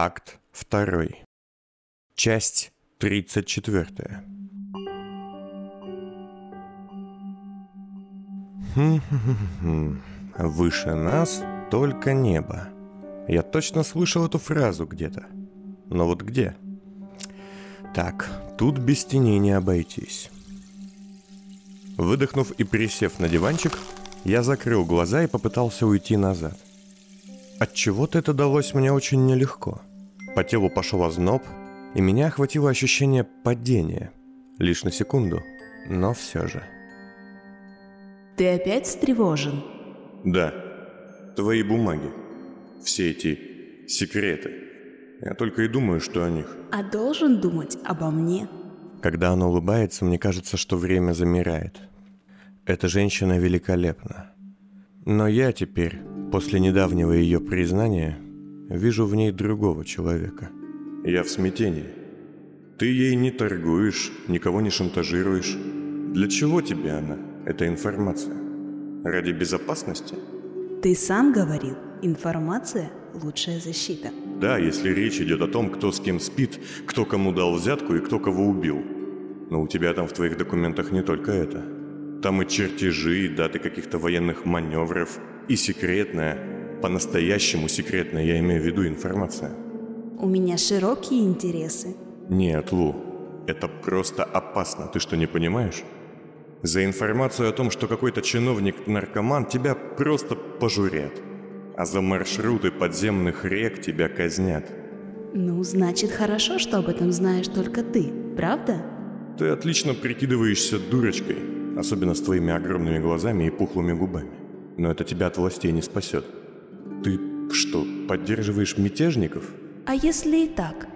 Акт 2. Часть 34. Хм-хм-хм. Выше нас только небо. Я точно слышал эту фразу где-то. Но вот где? Так, тут без теней не обойтись. Выдохнув и присев на диванчик, я закрыл глаза и попытался уйти назад. От чего-то это далось мне очень нелегко. По телу пошел озноб, и меня охватило ощущение падения. Лишь на секунду, но все же. Ты опять встревожен? Да, твои бумаги. Все эти секреты. Я только и думаю, что о них. А должен думать обо мне? Когда она улыбается, мне кажется, что время замирает. Эта женщина великолепна. Но я теперь, после недавнего ее признания, вижу в ней другого человека. Я в смятении. Ты ей не торгуешь, никого не шантажируешь. Для чего тебе она, эта информация? Ради безопасности? Ты сам говорил, информация – лучшая защита. Да, если речь идет о том, кто с кем спит, кто кому дал взятку и кто кого убил. Но у тебя там в твоих документах не только это. Там и чертежи, и даты каких-то военных маневров, и секретная, по-настоящему секретная, я имею в виду, информация. У меня широкие интересы. Нет, Лу, это просто опасно, ты что, не понимаешь? За информацию о том, что какой-то чиновник-наркоман, тебя просто пожурят. А за маршруты подземных рек тебя казнят. Ну, значит, хорошо, что об этом знаешь только ты, правда? Ты отлично прикидываешься дурочкой, особенно с твоими огромными глазами и пухлыми губами. Но это тебя от властей не спасет. Ты что, поддерживаешь мятежников? А если и так?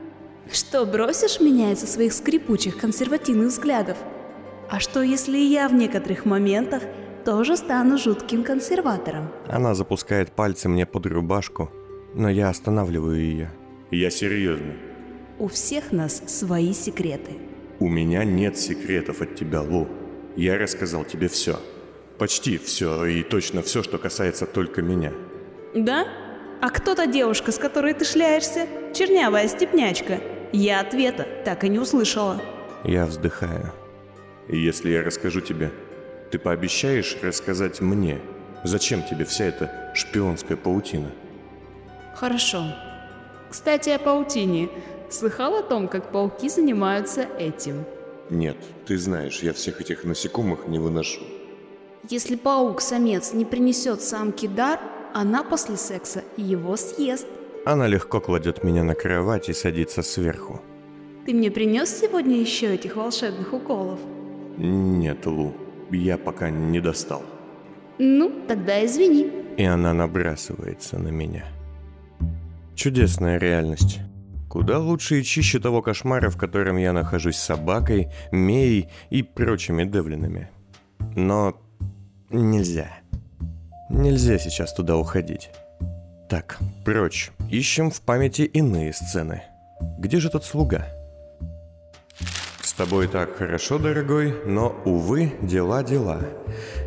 Что, бросишь меня из-за своих скрипучих консервативных взглядов? А что, если я в некоторых моментах тоже стану жутким консерватором? Она запускает пальцы мне под рубашку, но я останавливаю ее. Я серьезно. У всех нас свои секреты. У меня нет секретов от тебя, Лу. Я рассказал тебе все. Почти все, и точно все, что касается только меня. Да? А кто та девушка, с которой ты шляешься? Чернявая степнячка. Я ответа так и не услышала. Я вздыхаю. И если я расскажу тебе, ты пообещаешь рассказать мне, зачем тебе вся эта шпионская паутина? Хорошо. Кстати, о паутине. Слыхал о том, как пауки занимаются этим? Нет, ты знаешь, я всех этих насекомых не выношу. Если паук-самец не принесет самке дар, она после секса его съест. Она легко кладет меня на кровать и садится сверху. Ты мне принес сегодня еще этих волшебных уколов? Нет, Лу, я пока не достал. Ну, тогда извини. И она набрасывается на меня. Чудесная реальность. Куда лучше и чище того кошмара, в котором я нахожусь с собакой, Меей и прочими девлинами. Но нельзя. Нельзя сейчас туда уходить. Так, прочь. Ищем в памяти иные сцены. Где же тот слуга? С тобой так хорошо, дорогой, но, увы, дела дела.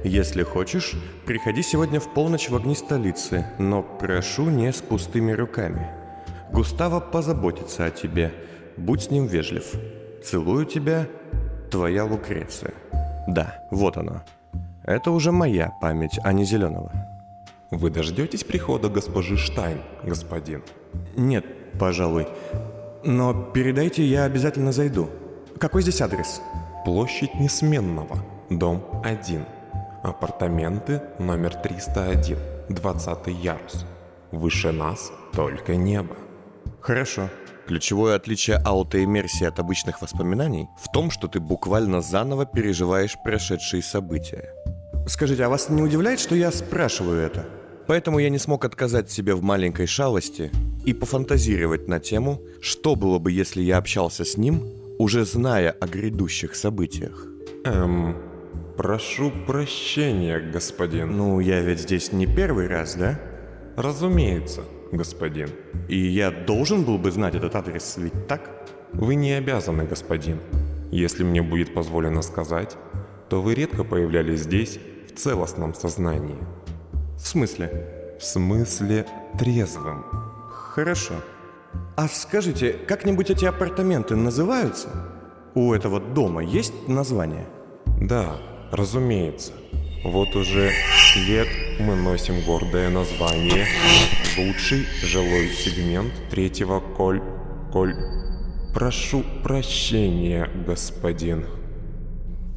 Если хочешь, приходи сегодня в полночь в огни столицы, но прошу не с пустыми руками. Густаво позаботится о тебе. Будь с ним вежлив. Целую тебя, твоя Лукреция. Да, вот оно. Это уже моя память, а не Зеленого. Вы дождетесь прихода госпожи Штайн, господин? Нет, пожалуй. Но передайте, я обязательно зайду. Какой здесь адрес? Площадь Несменного, дом 1. Апартаменты номер 301, 20 ярус. Выше нас только небо. Хорошо. Ключевое отличие аутоиммерсии от обычных воспоминаний в том, что ты буквально заново переживаешь прошедшие события. Скажите, а вас не удивляет, что я спрашиваю это? Поэтому я не смог отказать себе в маленькой шалости и пофантазировать на тему, что было бы, если я общался с ним, уже зная о грядущих событиях. Эм, прошу прощения, господин. Ну, я ведь здесь не первый раз, да? Разумеется, господин. И я должен был бы знать этот адрес, ведь так? Вы не обязаны, господин. Если мне будет позволено сказать, то вы редко появлялись здесь целостном сознании. В смысле? В смысле трезвым. Хорошо. А скажите, как-нибудь эти апартаменты называются? У этого дома есть название? Да, разумеется. Вот уже лет мы носим гордое название «Лучший жилой сегмент третьего коль... коль... Прошу прощения, господин».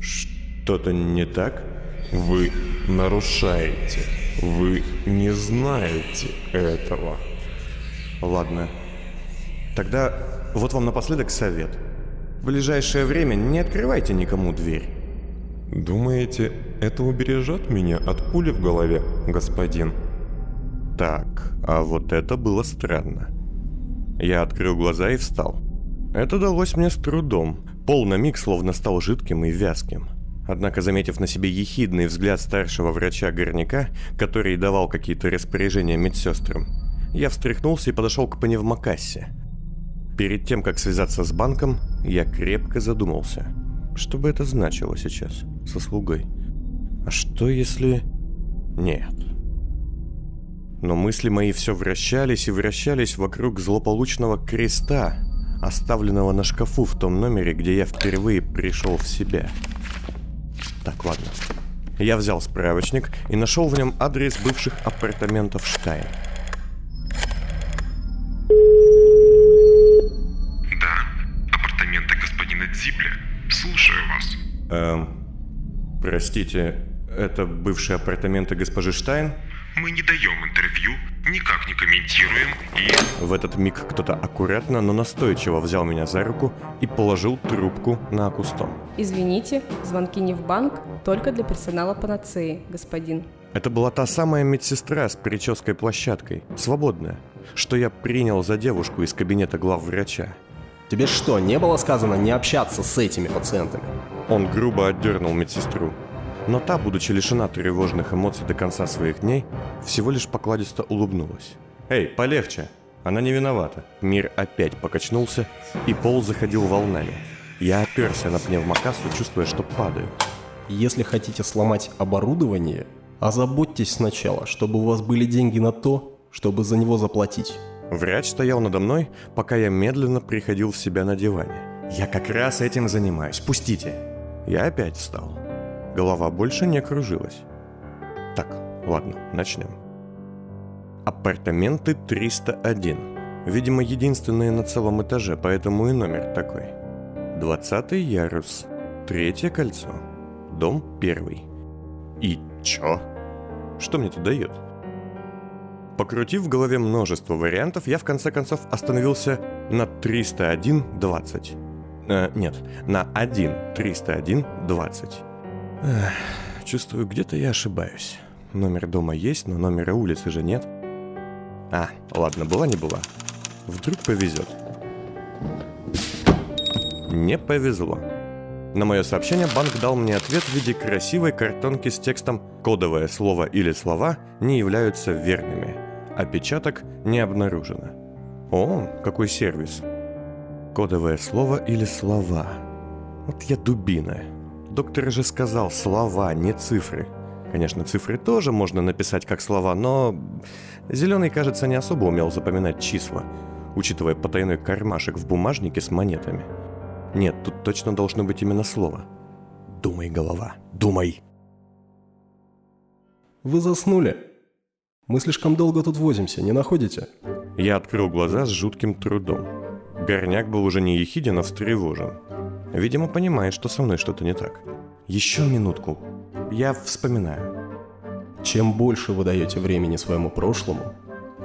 Что-то не так? Вы нарушаете. Вы не знаете этого. Ладно. Тогда вот вам напоследок совет. В ближайшее время не открывайте никому дверь. Думаете, это убережет меня от пули в голове, господин? Так, а вот это было странно. Я открыл глаза и встал. Это далось мне с трудом. Пол на миг словно стал жидким и вязким. Однако, заметив на себе ехидный взгляд старшего врача горняка, который давал какие-то распоряжения медсестрам, я встряхнулся и подошел к пневмокассе. Перед тем, как связаться с банком, я крепко задумался. Что бы это значило сейчас со слугой? А что если... Нет. Но мысли мои все вращались и вращались вокруг злополучного креста, оставленного на шкафу в том номере, где я впервые пришел в себя. Так, ладно. Я взял справочник и нашел в нем адрес бывших апартаментов Штайн. Да, апартаменты господина Дзибля. Слушаю вас. Эм, простите, это бывшие апартаменты госпожи Штайн? Мы не даем интервью, никак не комментируем и... В этот миг кто-то аккуратно, но настойчиво взял меня за руку и положил трубку на акустон. Извините, звонки не в банк, только для персонала панацеи, господин. Это была та самая медсестра с прической площадкой, свободная, что я принял за девушку из кабинета главврача. Тебе что, не было сказано не общаться с этими пациентами? Он грубо отдернул медсестру. Но та, будучи лишена тревожных эмоций до конца своих дней, всего лишь покладисто улыбнулась. «Эй, полегче! Она не виновата!» Мир опять покачнулся, и пол заходил волнами. Я оперся на пневмокассу, чувствуя, что падаю. Если хотите сломать оборудование, озаботьтесь сначала, чтобы у вас были деньги на то, чтобы за него заплатить. Врач стоял надо мной, пока я медленно приходил в себя на диване. «Я как раз этим занимаюсь, пустите!» Я опять встал. Голова больше не кружилась. Так, ладно, начнем. Апартаменты 301. Видимо, единственные на целом этаже, поэтому и номер такой. 20 ярус. Третье кольцо. Дом первый. И чё? Что мне это дает? Покрутив в голове множество вариантов, я в конце концов остановился на 301.20. Э, нет, на 1 301.20. Чувствую, где-то я ошибаюсь. Номер дома есть, но номера улицы же нет. А, ладно, была не была. Вдруг повезет. Не повезло. На мое сообщение банк дал мне ответ в виде красивой картонки с текстом «Кодовое слово или слова не являются верными. Опечаток не обнаружено». О, какой сервис. Кодовое слово или слова. Вот я дубина. Доктор же сказал слова, не цифры. Конечно, цифры тоже можно написать как слова, но Зеленый, кажется, не особо умел запоминать числа, учитывая потайной кармашек в бумажнике с монетами. Нет, тут точно должно быть именно слово. Думай, голова, думай. Вы заснули. Мы слишком долго тут возимся, не находите? Я открыл глаза с жутким трудом. Горняк был уже не ехиден, а встревожен. Видимо, понимает, что со мной что-то не так. Еще минутку. Я вспоминаю. Чем больше вы даете времени своему прошлому,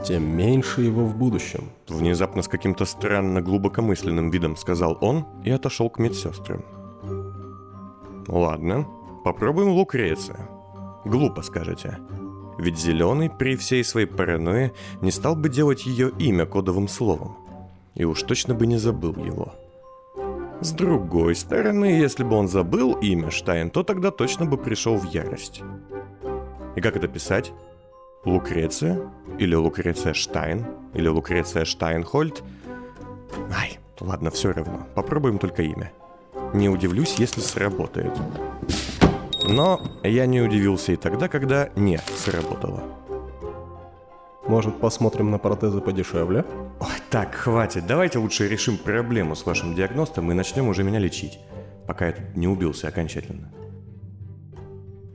тем меньше его в будущем. Внезапно с каким-то странно глубокомысленным видом сказал он и отошел к медсестрам. Ладно, попробуем Лукреция. Глупо скажете. Ведь Зеленый при всей своей паранойе не стал бы делать ее имя кодовым словом. И уж точно бы не забыл его. С другой стороны, если бы он забыл имя Штайн, то тогда точно бы пришел в ярость. И как это писать? Лукреция? Или Лукреция Штайн? Или Лукреция Штайнхольд? Ай, ладно, все равно. Попробуем только имя. Не удивлюсь, если сработает. Но я не удивился и тогда, когда не сработало. Может, посмотрим на протезы подешевле? Ой, так, хватит. Давайте лучше решим проблему с вашим диагностом и начнем уже меня лечить, пока я тут не убился окончательно.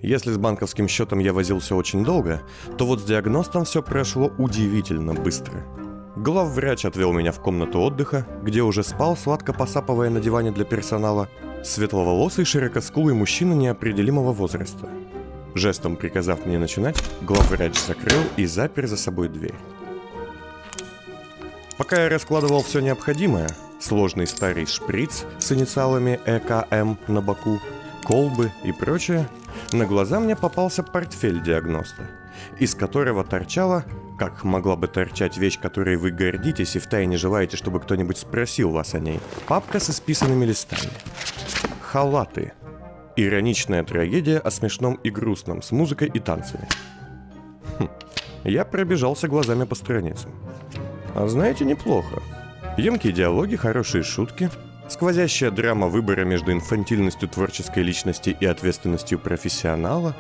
Если с банковским счетом я возился очень долго, то вот с диагностом все прошло удивительно быстро. Главврач отвел меня в комнату отдыха, где уже спал, сладко посапывая на диване для персонала, светловолосый широкоскулый мужчина неопределимого возраста. Жестом приказав мне начинать, главврач закрыл и запер за собой дверь. Пока я раскладывал все необходимое, сложный старый шприц с инициалами ЭКМ на боку, колбы и прочее, на глаза мне попался портфель диагноста, из которого торчала, как могла бы торчать вещь, которой вы гордитесь и втайне желаете, чтобы кто-нибудь спросил вас о ней, папка со списанными листами. Халаты. Ироничная трагедия о смешном и грустном с музыкой и танцами. Хм. Я пробежался глазами по страницам. А знаете, неплохо. Емкие диалоги, хорошие шутки, сквозящая драма выбора между инфантильностью творческой личности и ответственностью профессионала.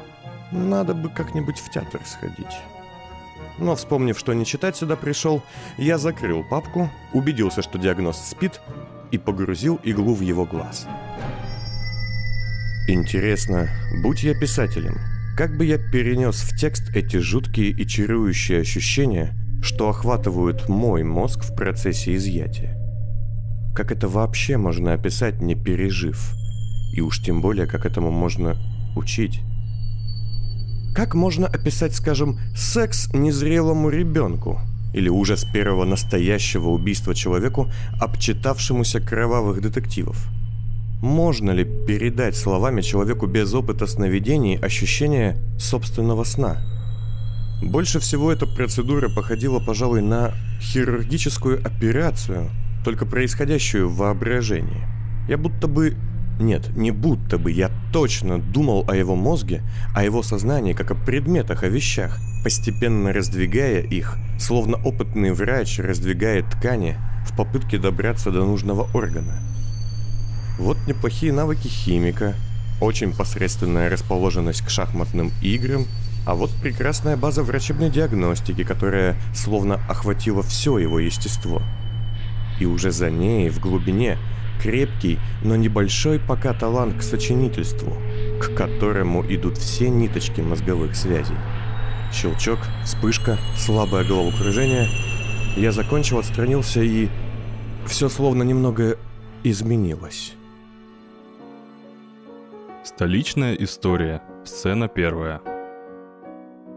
Надо бы как-нибудь в театр сходить. Но вспомнив, что не читать сюда пришел, я закрыл папку, убедился, что диагноз спит, и погрузил иглу в его глаз. Интересно, будь я писателем, как бы я перенес в текст эти жуткие и чарующие ощущения, что охватывают мой мозг в процессе изъятия. Как это вообще можно описать, не пережив? И уж тем более, как этому можно учить? Как можно описать, скажем, секс незрелому ребенку? Или ужас первого настоящего убийства человеку, обчитавшемуся кровавых детективов? Можно ли передать словами человеку без опыта сновидений ощущение собственного сна? Больше всего эта процедура походила, пожалуй, на хирургическую операцию, только происходящую в воображении. Я будто бы... Нет, не будто бы, я точно думал о его мозге, о его сознании, как о предметах, о вещах, постепенно раздвигая их, словно опытный врач раздвигает ткани в попытке добраться до нужного органа. Вот неплохие навыки химика, очень посредственная расположенность к шахматным играм – а вот прекрасная база врачебной диагностики, которая словно охватила все его естество. И уже за ней, в глубине, крепкий, но небольшой пока талант к сочинительству, к которому идут все ниточки мозговых связей. Щелчок, вспышка, слабое головокружение. Я закончил, отстранился и... Все словно немного изменилось. Столичная история. Сцена первая.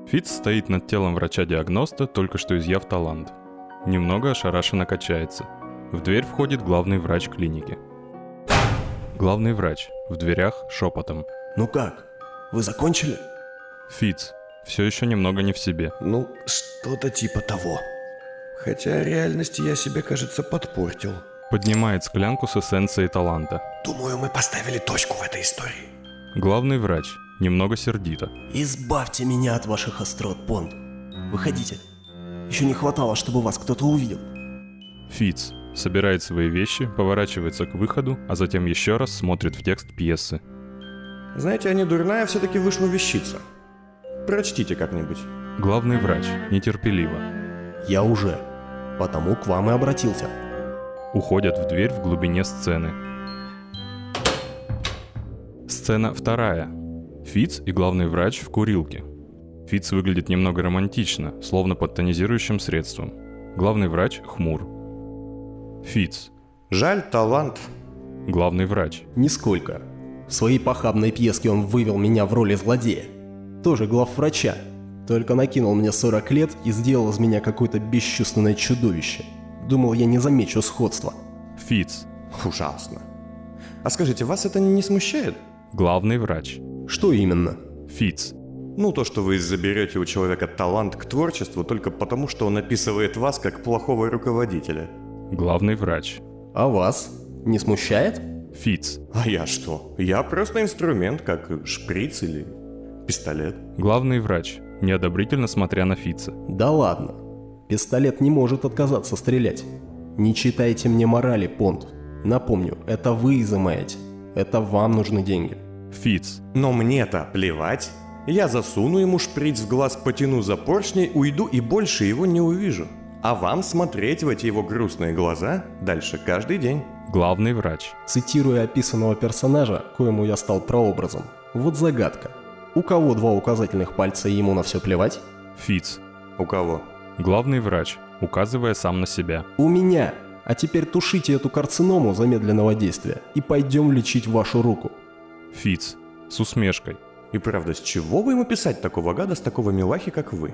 Фиц стоит над телом врача-диагноста, только что изъяв талант. Немного ошарашенно качается. В дверь входит главный врач клиники. Главный врач. В дверях шепотом. Ну как? Вы закончили? Фиц. Все еще немного не в себе. Ну, что-то типа того. Хотя реальности я себе, кажется, подпортил. Поднимает склянку с эссенцией таланта. Думаю, мы поставили точку в этой истории. Главный врач немного сердито. Избавьте меня от ваших острот, Бонд. Выходите. Еще не хватало, чтобы вас кто-то увидел. Фиц собирает свои вещи, поворачивается к выходу, а затем еще раз смотрит в текст пьесы. Знаете, а не дурная все-таки вышла вещица. Прочтите как-нибудь. Главный врач, нетерпеливо. Я уже. Потому к вам и обратился. Уходят в дверь в глубине сцены. Сцена вторая. Фиц и главный врач в курилке. Фиц выглядит немного романтично, словно под тонизирующим средством. Главный врач хмур. Фиц. Жаль, талант. Главный врач. Нисколько. В своей похабной пьеске он вывел меня в роли злодея. Тоже главврача. Только накинул мне 40 лет и сделал из меня какое-то бесчувственное чудовище. Думал, я не замечу сходства. Фиц. Ужасно. А скажите, вас это не смущает? Главный врач. Что именно? Фиц. Ну, то, что вы заберете у человека талант к творчеству только потому, что он описывает вас как плохого руководителя. Главный врач. А вас? Не смущает? Фиц. А я что? Я просто инструмент, как шприц или пистолет. Главный врач, неодобрительно смотря на Фица. Да ладно. Пистолет не может отказаться стрелять. Не читайте мне морали, Понт. Напомню, это вы изымаете. Это вам нужны деньги. Фиц. Но мне-то плевать. Я засуну ему шприц в глаз, потяну за поршней, уйду и больше его не увижу. А вам смотреть в эти его грустные глаза дальше каждый день. Главный врач. Цитируя описанного персонажа, коему я стал прообразом. Вот загадка. У кого два указательных пальца и ему на все плевать? Фиц. У кого? Главный врач, указывая сам на себя. У меня. А теперь тушите эту карциному замедленного действия и пойдем лечить вашу руку. Фиц. С усмешкой. И правда, с чего бы ему писать такого гада с такого милахи, как вы?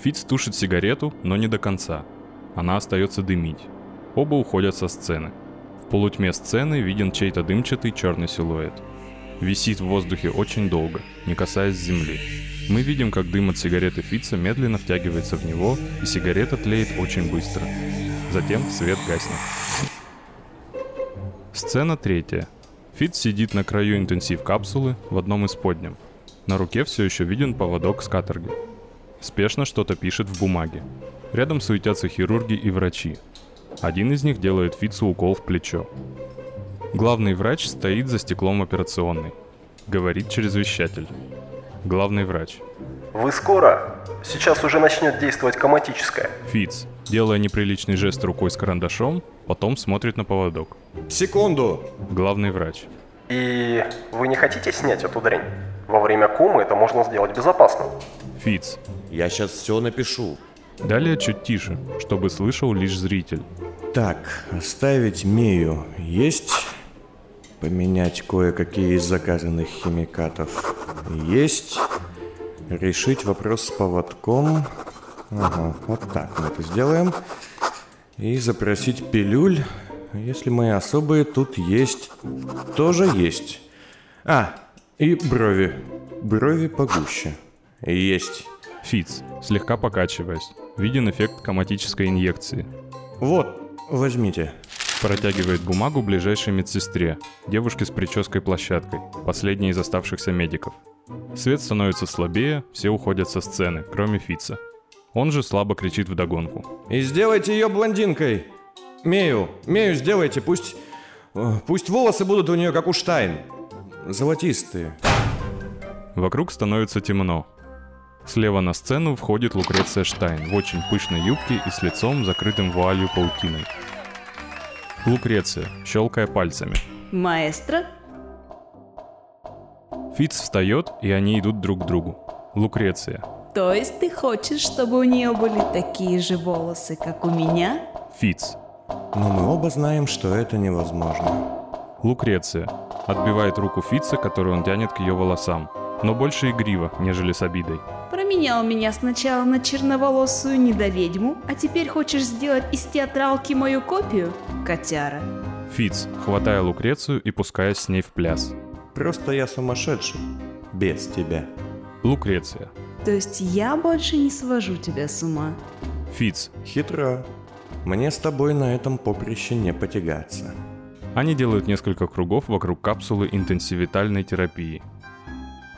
Фиц тушит сигарету, но не до конца. Она остается дымить. Оба уходят со сцены. В полутьме сцены виден чей-то дымчатый черный силуэт. Висит в воздухе очень долго, не касаясь земли. Мы видим, как дым от сигареты Фица медленно втягивается в него, и сигарета тлеет очень быстро. Затем свет гаснет. Сцена третья. Фиц сидит на краю интенсив капсулы в одном из подням. На руке все еще виден поводок с каторги. Спешно что-то пишет в бумаге. Рядом суетятся хирурги и врачи. Один из них делает Фицу укол в плечо. Главный врач стоит за стеклом операционной. Говорит через вещатель. Главный врач. Вы скоро? Сейчас уже начнет действовать коматическое. Фиц, делая неприличный жест рукой с карандашом, потом смотрит на поводок. Секунду! Главный врач. И вы не хотите снять эту дрянь? Во время комы это можно сделать безопасно. Фиц. Я сейчас все напишу. Далее чуть тише, чтобы слышал лишь зритель. Так, оставить Мию есть? Поменять кое-какие из заказанных химикатов есть? Решить вопрос с поводком? Ага, вот так мы это сделаем. И запросить пилюль, если мои особые тут есть. Тоже есть. А, и брови. Брови погуще. Есть. Фиц, слегка покачиваясь. Виден эффект коматической инъекции. Вот, возьмите. Протягивает бумагу ближайшей медсестре, девушке с прической-площадкой, последней из оставшихся медиков. Свет становится слабее, все уходят со сцены, кроме Фица. Он же слабо кричит вдогонку. И сделайте ее блондинкой. Мею, Мею сделайте, пусть... э, Пусть волосы будут у нее как у Штайн. Золотистые. Вокруг становится темно. Слева на сцену входит Лукреция Штайн в очень пышной юбке и с лицом, закрытым вуалью паутиной. Лукреция, щелкая пальцами. Маэстро? Фиц встает, и они идут друг к другу. Лукреция. То есть ты хочешь, чтобы у нее были такие же волосы, как у меня? Фиц. Но мы оба знаем, что это невозможно. Лукреция. Отбивает руку Фица, которую он тянет к ее волосам. Но больше игриво, нежели с обидой. Променял меня сначала на черноволосую недоведьму, а теперь хочешь сделать из театралки мою копию? Котяра. Фиц, хватая Лукрецию и пускаясь с ней в пляс. Просто я сумасшедший. Без тебя. Лукреция. То есть я больше не свожу тебя с ума? Фиц. Хитро. Мне с тобой на этом поприще не потягаться. Они делают несколько кругов вокруг капсулы интенсивитальной терапии.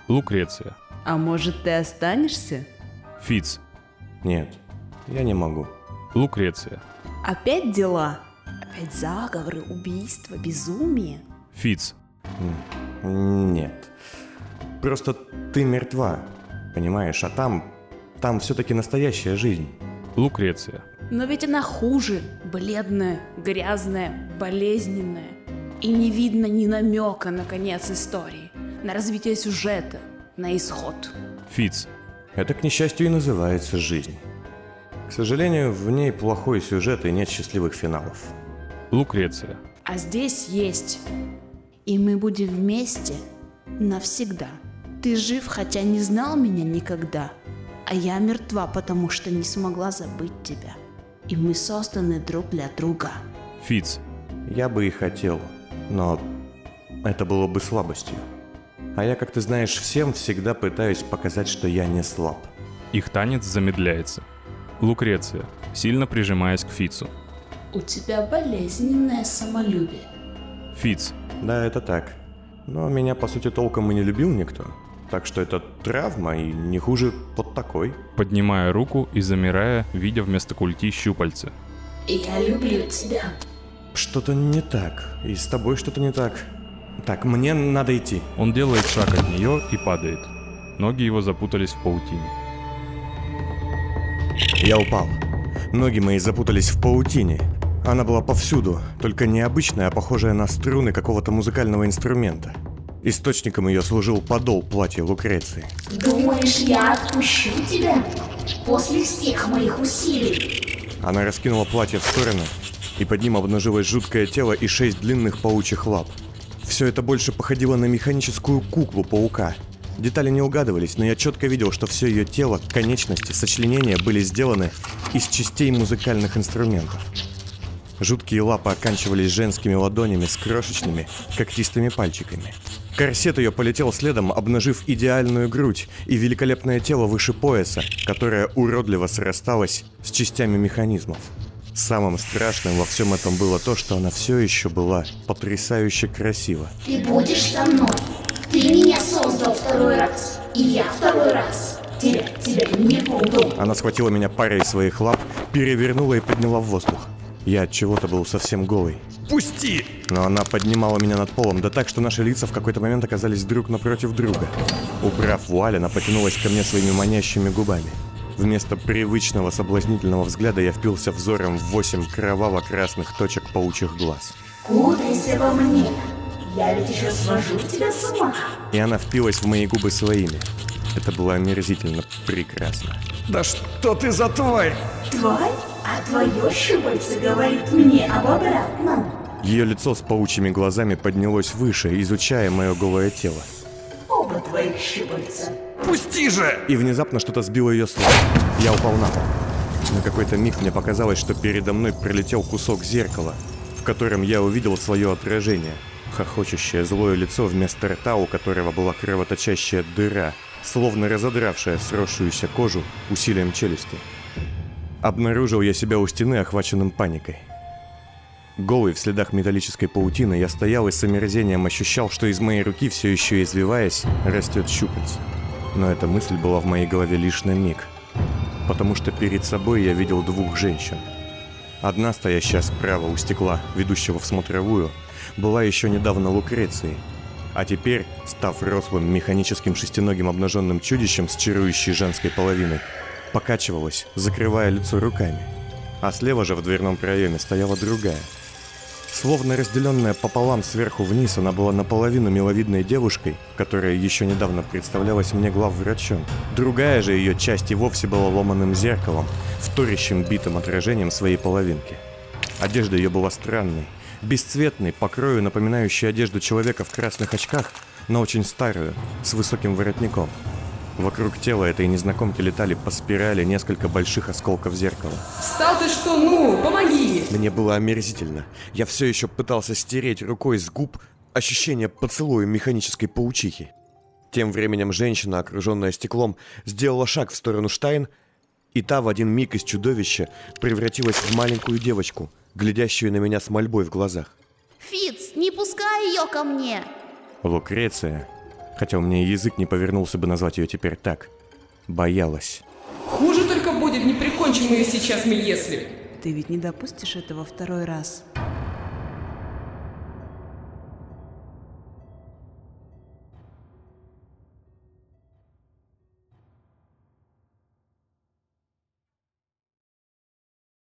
Лукреция. А может ты останешься? Фиц. Нет, я не могу. Лукреция. Опять дела? Опять заговоры, убийства, безумие? Фиц. Нет. Просто ты мертва, понимаешь, а там... Там все-таки настоящая жизнь. Лукреция. Но ведь она хуже, бледная, грязная, болезненная. И не видно ни намека на конец истории, на развитие сюжета, на исход. Фиц. Это, к несчастью, и называется жизнь. К сожалению, в ней плохой сюжет и нет счастливых финалов. Лукреция. А здесь есть. И мы будем вместе навсегда. Ты жив, хотя не знал меня никогда. А я мертва, потому что не смогла забыть тебя. И мы созданы друг для друга. Фиц. Я бы и хотел, но это было бы слабостью. А я, как ты знаешь, всем всегда пытаюсь показать, что я не слаб. Их танец замедляется. Лукреция, сильно прижимаясь к Фицу. У тебя болезненное самолюбие. Фиц. Да, это так. Но меня, по сути, толком и не любил никто. Так что это травма и не хуже вот такой. Поднимая руку и замирая, видя вместо культи щупальца. Я люблю тебя. Что-то не так. И с тобой что-то не так. Так, мне надо идти. Он делает шаг от нее и падает. Ноги его запутались в паутине. Я упал. Ноги мои запутались в паутине. Она была повсюду, только необычная, а похожая на струны какого-то музыкального инструмента. Источником ее служил подол платья Лукреции. Думаешь, я отпущу тебя? После всех моих усилий. Она раскинула платье в сторону, и под ним обнажилось жуткое тело и шесть длинных паучьих лап. Все это больше походило на механическую куклу паука. Детали не угадывались, но я четко видел, что все ее тело, конечности, сочленения были сделаны из частей музыкальных инструментов. Жуткие лапы оканчивались женскими ладонями с крошечными, когтистыми пальчиками. Корсет ее полетел следом, обнажив идеальную грудь и великолепное тело выше пояса, которое уродливо срасталось с частями механизмов. Самым страшным во всем этом было то, что она все еще была потрясающе красива. Ты будешь со мной. Ты меня создал второй раз. И я второй раз. Терять тебя не буду. Она схватила меня парой своих лап, перевернула и подняла в воздух. Я от чего-то был совсем голый. «Пусти!» Но она поднимала меня над полом, да так, что наши лица в какой-то момент оказались друг напротив друга. Убрав вуаль, она потянулась ко мне своими манящими губами. Вместо привычного соблазнительного взгляда я впился взором в восемь кроваво-красных точек паучьих глаз. Кутайся во мне. Я ведь еще свожу тебя с ума. И она впилась в мои губы своими. Это было омерзительно прекрасно. «Да что ты за тварь?» Тварь? А твое щупальце говорит мне об обратном. Ее лицо с паучьими глазами поднялось выше, изучая мое голое тело. Оба твоих щупальца. «Пусти же!» И внезапно что-то сбило ее с ног. Я упал на пол. На какой-то миг мне показалось, что передо мной пролетел кусок зеркала, в котором я увидел свое отражение. Хохочущее злое лицо вместо рта, у которого была кровоточащая дыра, словно разодравшая сросшуюся кожу усилием челюсти. Обнаружил я себя у стены, охваченным паникой. Голый в следах металлической паутины, я стоял и с омерзением ощущал, что из моей руки, все еще извиваясь, растет щупальце. Но эта мысль была в моей голове лишь на миг, потому что перед собой я видел двух женщин. Одна, стоящая справа у стекла, ведущего в смотровую, была еще недавно Лукрецией, а теперь, став рослым механическим шестиногим обнаженным чудищем с чарующей женской половиной, покачивалась, закрывая лицо руками. А слева же в дверном проеме стояла другая. Словно разделенная пополам сверху вниз, она была наполовину миловидной девушкой, которая еще недавно представлялась мне главврачом. Другая же ее часть и вовсе была ломаным зеркалом, вторящим битым отражением своей половинки. Одежда ее была странной, бесцветной, по крою напоминающей одежду человека в красных очках, но очень старую, с высоким воротником. Вокруг тела этой незнакомки летали по спирали несколько больших осколков зеркала. Встал ты что, ну, помоги! Мне было омерзительно. Я все еще пытался стереть рукой с губ ощущение поцелуя механической паучихи. Тем временем женщина, окруженная стеклом, сделала шаг в сторону Штайн, и та в один миг из чудовища превратилась в маленькую девочку, глядящую на меня с мольбой в глазах. Фиц, не пускай ее ко мне. Лукреция, хотя у меня язык не повернулся бы назвать ее теперь так, боялась. Хуже только будет, не прикончим ее сейчас мы, если... Ты ведь не допустишь этого второй раз.